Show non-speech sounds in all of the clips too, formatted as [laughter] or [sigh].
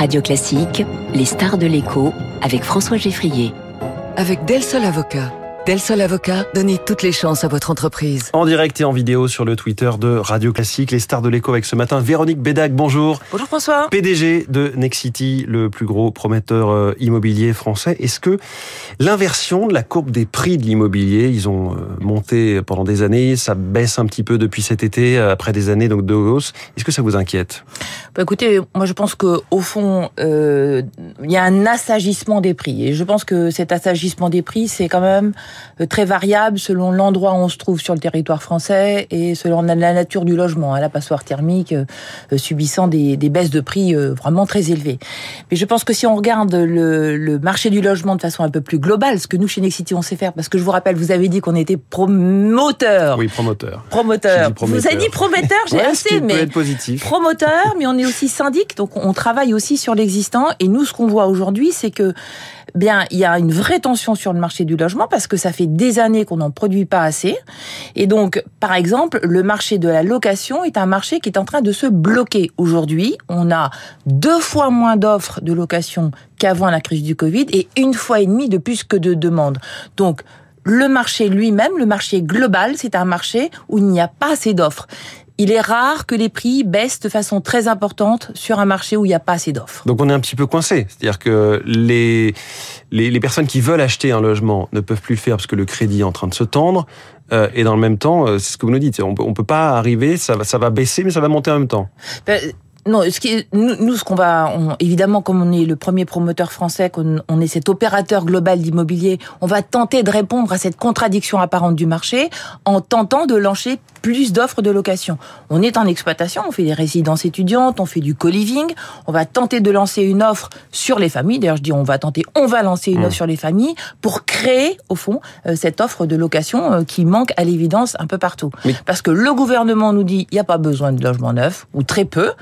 Radio Classique, les stars de l'écho avec François Geffrier. Avec Del Sol Avocat. Del Sol Avocat, donnez toutes les chances à votre entreprise. En direct et en vidéo sur le Twitter de Radio Classique, les stars de l'écho avec ce matin Véronique Bédac, bonjour. Bonjour François. PDG de Nexity, le plus gros prometteur euh, immobilier français. Est-ce que l'inversion de la courbe des prix de l'immobilier, ils ont euh, monté pendant des années, ça baisse un petit peu depuis cet été, euh, après des années donc de hausse, est-ce que ça vous inquiète? Bah Écoutez, moi je pense que au fond, euh, il y a un assagissement des prix. Et je pense que cet assagissement des prix, c'est quand même très variable selon l'endroit où on se trouve sur le territoire français et selon la nature du logement. Hein, la passoire thermique euh, euh, subissant des, des, baisses de prix vraiment très élevées. Mais je pense que si on regarde le, le, marché du logement de façon un peu plus globale, ce que nous chez Nexity on sait faire, parce que je vous rappelle, vous avez dit qu'on était promoteur. Oui, promoteur. Promoteur. Vous avez dit prometteur, j'ai ouais, assez, mais être positif. promoteur, mais on est aussi syndic, donc on travaille aussi sur l'existant. Et nous, ce qu'on voit aujourd'hui, c'est que bien, il y a une vraie tension sur le marché du logement parce que ça fait des années qu'on n'en produit pas assez. Et donc, par exemple, le marché de la location est un marché qui est en train de se bloquer. Aujourd'hui, on a deux fois moins d'offres de location qu'avant la crise du Covid et une fois et demie de plus que de demandes. Donc, le marché lui-même, le marché global, c'est un marché où il n'y a pas assez d'offres il est rare que les prix baissent de façon très importante sur un marché où il n'y a pas assez d'offres. Donc on est un petit peu coincé. C'est-à-dire que les, les, les, personnes qui veulent acheter un logement ne peuvent plus le faire parce que le crédit est en train de se tendre. Euh, et dans le même temps, euh, c'est ce que vous nous dites, on peut, on peut pas arriver, ça va, ça va baisser, mais ça va monter en même temps. Ben, non, ce qui nous, ce qu'on va, évidemment, comme on est le premier promoteur français, qu'on on est cet opérateur global d'immobilier, on va tenter de répondre à cette contradiction apparente du marché en tentant de lancer plus d'offres de location. On est en exploitation, on fait des résidences étudiantes, on fait du co-living, on va tenter de lancer une offre sur les familles. D'ailleurs, je dis on va tenter, on va lancer une mmh. offre sur les familles pour créer, au fond, euh, cette offre de location euh, qui manque à l'évidence un peu partout. Parce que le gouvernement nous dit il n'y a pas besoin de logement neuf ou très peu.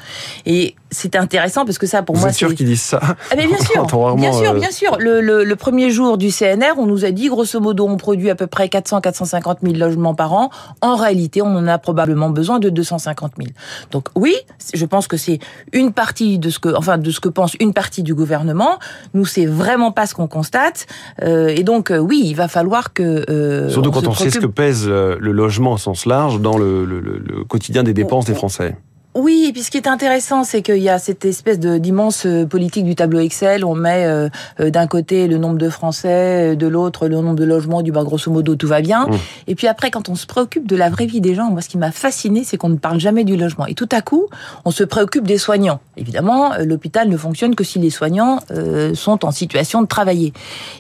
Et c'est intéressant parce que ça, pour Vous moi, êtes sûr qu'ils disent ça ah mais bien [laughs] sûr, bien sûr, bien sûr. Le, le, le, premier jour du CNR, on nous a dit grosso modo, on produit à peu près 400-450 000 logements par an. En réalité, on en a probablement besoin de 250 000. Donc oui, je pense que c'est une partie de ce que, enfin, de ce que pense une partie du gouvernement. Nous, c'est vraiment pas ce qu'on constate. Euh, et donc euh, oui, il va falloir que euh, surtout quand on sait ce que pèse euh, le logement au sens large dans le, le, le quotidien des dépenses des Français. Oui, et puis ce qui est intéressant, c'est qu'il y a cette espèce d'immense euh, politique du tableau Excel. On met euh, euh, d'un côté le nombre de Français, de l'autre le nombre de logements, du bas grosso modo tout va bien. Mmh. Et puis après, quand on se préoccupe de la vraie vie des gens, moi ce qui m'a fasciné, c'est qu'on ne parle jamais du logement. Et tout à coup, on se préoccupe des soignants. Évidemment, l'hôpital ne fonctionne que si les soignants euh, sont en situation de travailler.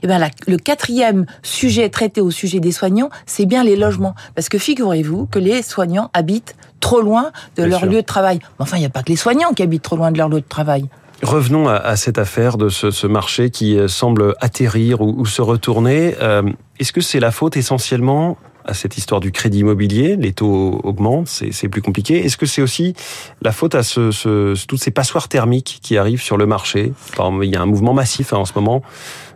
Et ben la, le quatrième sujet traité au sujet des soignants, c'est bien les logements, parce que figurez-vous que les soignants habitent trop loin de Bien leur sûr. lieu de travail. Mais enfin, il n'y a pas que les soignants qui habitent trop loin de leur lieu de travail. Revenons à, cette affaire de ce, marché qui euh, semble atterrir ou, se retourner. Euh, Est-ce que c'est la faute essentiellement à cette histoire du crédit immobilier? Les taux augmentent, c'est plus compliqué. Est-ce que c'est aussi la faute à ce, toutes ces passoires thermiques qui arrivent sur le marché? Il y a un mouvement massif hein, en ce moment.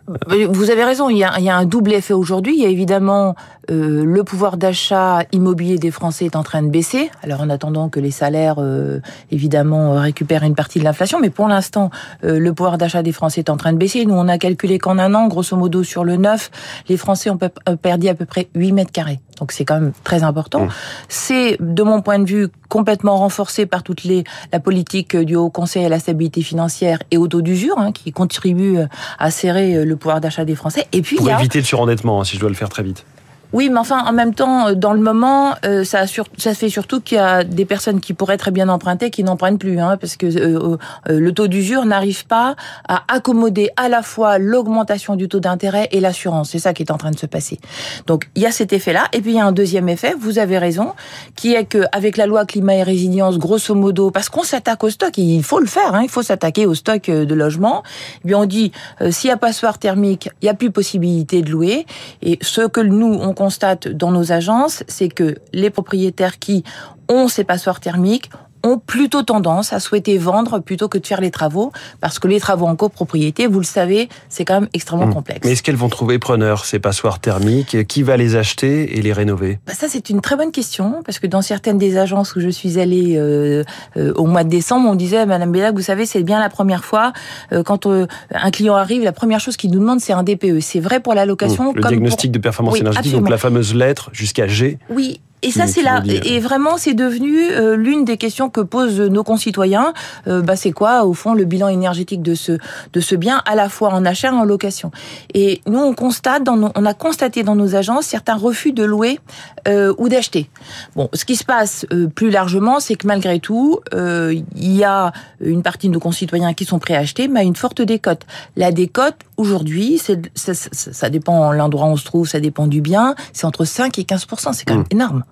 Vous avez raison, il y a, il y a un double effet aujourd'hui. Il y a évidemment euh, le pouvoir d'achat immobilier des Français est en train de baisser. Alors en attendant que les salaires, euh, évidemment, récupèrent une partie de l'inflation, mais pour l'instant, euh, le pouvoir d'achat des Français est en train de baisser. Nous, on a calculé qu'en un an, grosso modo, sur le neuf, les Français ont perdu à peu près 8 mètres carrés. Donc c'est quand même très important. Mmh. C'est, de mon point de vue, complètement renforcé par toute les, la politique du Haut Conseil à la stabilité financière et au taux d'usure, hein, qui contribue à serrer le pouvoir d'achat des Français. Et puis, Pour il y a... éviter le surendettement, hein, si je dois le faire très vite. Oui, mais enfin, en même temps, euh, dans le moment, euh, ça, sur, ça fait surtout qu'il y a des personnes qui pourraient très bien emprunter qui n'empruntent plus, hein, parce que euh, euh, le taux d'usure n'arrive pas à accommoder à la fois l'augmentation du taux d'intérêt et l'assurance. C'est ça qui est en train de se passer. Donc, il y a cet effet-là. Et puis, il y a un deuxième effet, vous avez raison, qui est qu'avec la loi climat et résilience, grosso modo, parce qu'on s'attaque au stock, il faut le faire, hein, il faut s'attaquer au stock de logement, eh bien on dit, euh, s'il y a passoire thermique, il n'y a plus possibilité de louer. Et ce que nous, on constate dans nos agences, c'est que les propriétaires qui ont ces passoires thermiques ont plutôt tendance à souhaiter vendre plutôt que de faire les travaux, parce que les travaux en copropriété, vous le savez, c'est quand même extrêmement mmh. complexe. Mais est-ce qu'elles vont trouver preneur, ces passoires thermiques? Qui va les acheter et les rénover? Bah Ça, c'est une très bonne question, parce que dans certaines des agences où je suis allée euh, euh, au mois de décembre, on disait, Madame Bélac, vous savez, c'est bien la première fois, euh, quand un client arrive, la première chose qu'il nous demande, c'est un DPE. C'est vrai pour la location. Mmh. Le diagnostic de performance énergétique, donc la fameuse lettre jusqu'à G. Oui, et ça, c'est là. Et vraiment, c'est devenu euh, l'une des questions que posent nos concitoyens. Euh, bah, c'est quoi, au fond, le bilan énergétique de ce de ce bien, à la fois en achat et en location? Et nous, on constate, dans on a constaté dans nos agences certains refus de louer euh, ou d'acheter. Bon, ce qui se passe plus largement, c'est que malgré tout, il y a une partie de nos concitoyens qui sont prêts à acheter, mais à une forte décote. La décote, aujourd'hui, ça, ça, ça dépend l'endroit où on se trouve, ça dépend du bien, c'est entre 5 et 15% C'est quand même mmh. énorme.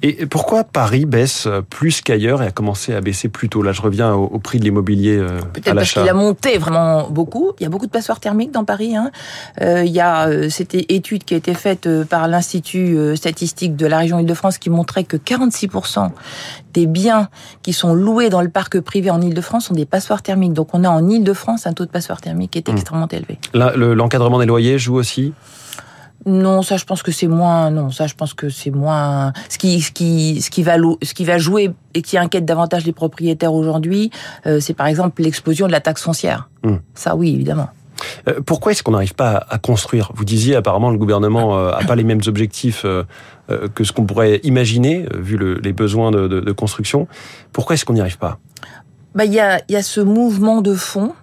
Et pourquoi Paris baisse plus qu'ailleurs et a commencé à baisser plus tôt? Là, je reviens au, prix de l'immobilier euh, Peut-être parce qu'il a monté vraiment beaucoup. Il y a beaucoup de passoires thermiques dans Paris. Hein. Euh, il y a euh, cette étude qui a été faite par l'Institut statistique de la région Île-de-France qui montrait que 46% des biens qui sont loués dans le parc privé en Île-de-France sont des passoires thermiques. Donc on a en Île-de-France un taux de passoires thermiques qui est hmm. extrêmement élevé. L'encadrement des loyers joue aussi? Non, ça je pense que c'est moins. Non, ça je pense que c'est moins. Ce qui, ce qui, ce qui va, ce qui va jouer et qui inquiète davantage les propriétaires aujourd'hui, euh, c'est par exemple l'explosion de la taxe foncière. Hmm. Ça, oui, évidemment. Euh, pourquoi est-ce qu'on n'arrive pas à construire? Vous disiez apparemment le gouvernement n'a euh, pas les mêmes objectifs que ce qu'on pourrait imaginer vu les besoins de, de, de construction. Pourquoi est-ce qu'on n'y arrive pas? Bah, il y, a, y a ce mouvement de fond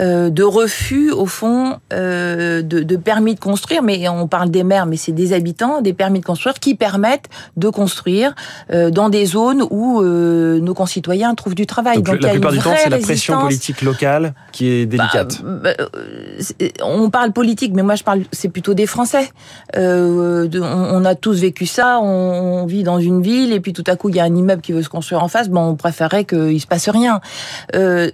euh, de refus, au fond, euh, de, de, permis de construire, mais on parle des maires, mais c'est des habitants, des permis de construire qui permettent de construire euh, dans des zones où euh, nos concitoyens trouvent du travail. Donc, la plupart du temps, c'est la pression politique locale qui est bah, délicate. Bah, on parle politique, mais moi je parle, c'est plutôt des Français. De, on, a tous vécu ça, on, vit dans une ville et puis tout à coup il y a un immeuble qui veut se construire en face, bon, on préférerait qu'il se passe rien.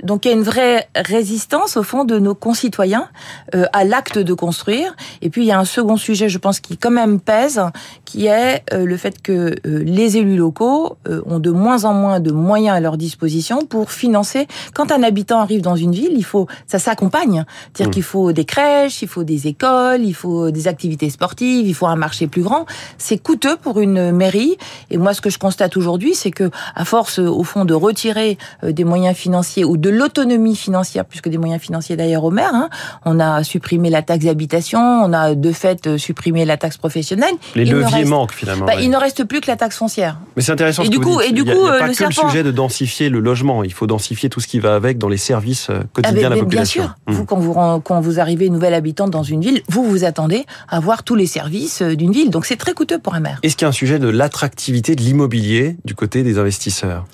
donc il y a une vraie résistance au fond de nos concitoyens euh, à l'acte de construire. Et puis il y a un second sujet, je pense, qui quand même pèse, qui est euh, le fait que euh, les élus locaux ont de moins en moins de moyens à leur disposition pour financer. Quand un habitant arrive dans une ville, il faut ça s'accompagne, c'est-à-dire mmh. qu'il faut des crèches, il faut des écoles, il faut des activités sportives, il faut un marché plus grand. C'est coûteux pour une mairie. Et moi, ce que je constate aujourd'hui, c'est que à force, au fond, de retirer des moyens financiers ou de l'autonomie financière plus que des moyens financier d'ailleurs au maire. Hein. On a supprimé la taxe d'habitation, on a de fait euh, supprimé la taxe professionnelle. Les leviers manquent finalement. Bah, il ne reste plus que la taxe foncière. Mais c'est intéressant. Et ce du coup, et du coup, il n'y a, pas que le sujet de densifier le logement. Il faut densifier tout ce qui va avec dans les services euh, quotidiens de la population. Bien sûr. Vous, hmm. quand vous quand vous arrivez nouvelle habitante dans une ville, vous vous attendez à voir tous les services euh, d'une ville. Donc c'est très coûteux pour un maire. Est-ce qu'il y a un sujet de l'attractivité de l'immobilier du côté des investisseurs?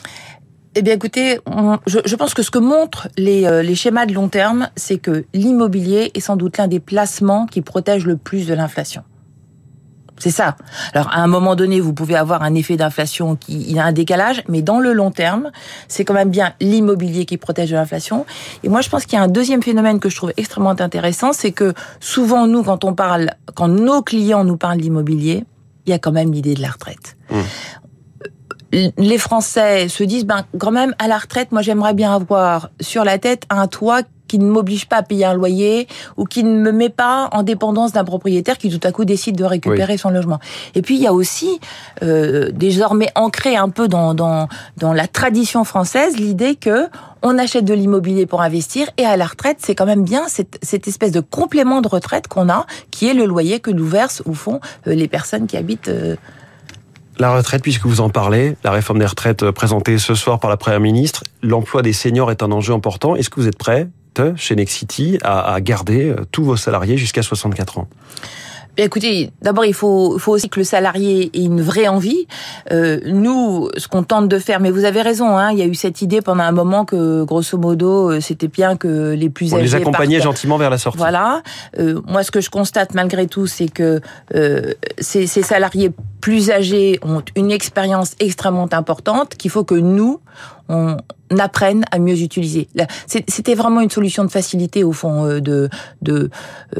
Eh bien, écoutez, je, pense que ce que montrent les, euh, les schémas de long terme, c'est que l'immobilier est sans doute l'un des placements qui protège le plus de l'inflation. C'est ça. Alors, à un moment donné, vous pouvez avoir un effet d'inflation qui, a un décalage, mais dans le long terme, c'est quand même bien l'immobilier qui protège de l'inflation. Et moi, je pense qu'il y a un deuxième phénomène que je trouve extrêmement intéressant, c'est que souvent, nous, quand on parle, quand nos clients nous parlent d'immobilier, il y a quand même l'idée de la retraite. Mmh les Français se disent, ben, quand même, à la retraite, moi, j'aimerais bien avoir sur la tête un toit qui ne m'oblige pas à payer un loyer ou qui ne me met pas en dépendance d'un propriétaire qui tout à coup décide de récupérer son logement. Et puis il y a aussi euh, désormais ancré un peu dans, dans, dans la tradition française l'idée que on achète de l'immobilier pour investir et à la retraite c'est quand même bien cette, cette espèce de complément de retraite qu'on a qui est le loyer que nous versent au fond euh, les personnes qui habitent euh, la retraite, puisque vous en parlez, la réforme des retraites euh, présentée ce soir par la Première ministre, l'emploi des seniors est un enjeu important. Est-ce que vous êtes prêt, chez Nexity, à, à garder euh, tous vos salariés jusqu'à 64 ans? Écoutez, d'abord il faut, faut aussi que le salarié ait une vraie envie. Euh, nous, ce qu'on tente de faire, mais vous avez raison, hein, il y a eu cette idée pendant un moment que grosso modo euh, c'était bien que les plus âgés les accompagnait gentiment vers la sortie. Voilà. Euh, moi, ce que je constate malgré tout, c'est que euh, ces, ces salariés plus âgés ont une expérience extrêmement importante qu'il faut que nous on apprenne à mieux utiliser. C'était vraiment une solution de facilité au fond euh, de de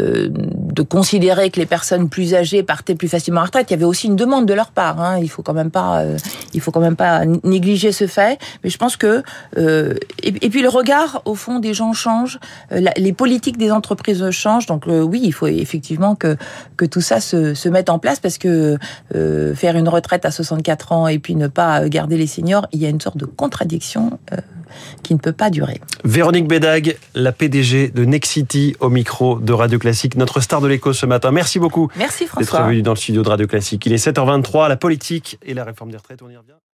euh, de considérer que les personnes plus âgées partaient plus facilement à retraite. Il y avait aussi une demande de leur part. Hein. Il faut quand même pas euh, il faut quand même pas négliger ce fait. Mais je pense que et, puis le regard au fond des gens change, les politiques des entreprises changent. Donc oui, il faut effectivement que que tout ça se se mette en place parce que faire une retraite à 64 ans et puis ne pas garder les seniors, il y a une sorte de contradiction qui ne peut pas durer. Véronique Bédag, la PDG de Nexity au micro de Radio Classique, notre star de l'écho ce matin. Merci beaucoup. Merci François. D'être venu dans le studio de Radio Classique. Il est 7h23, la politique et la réforme des retraites, on y revient.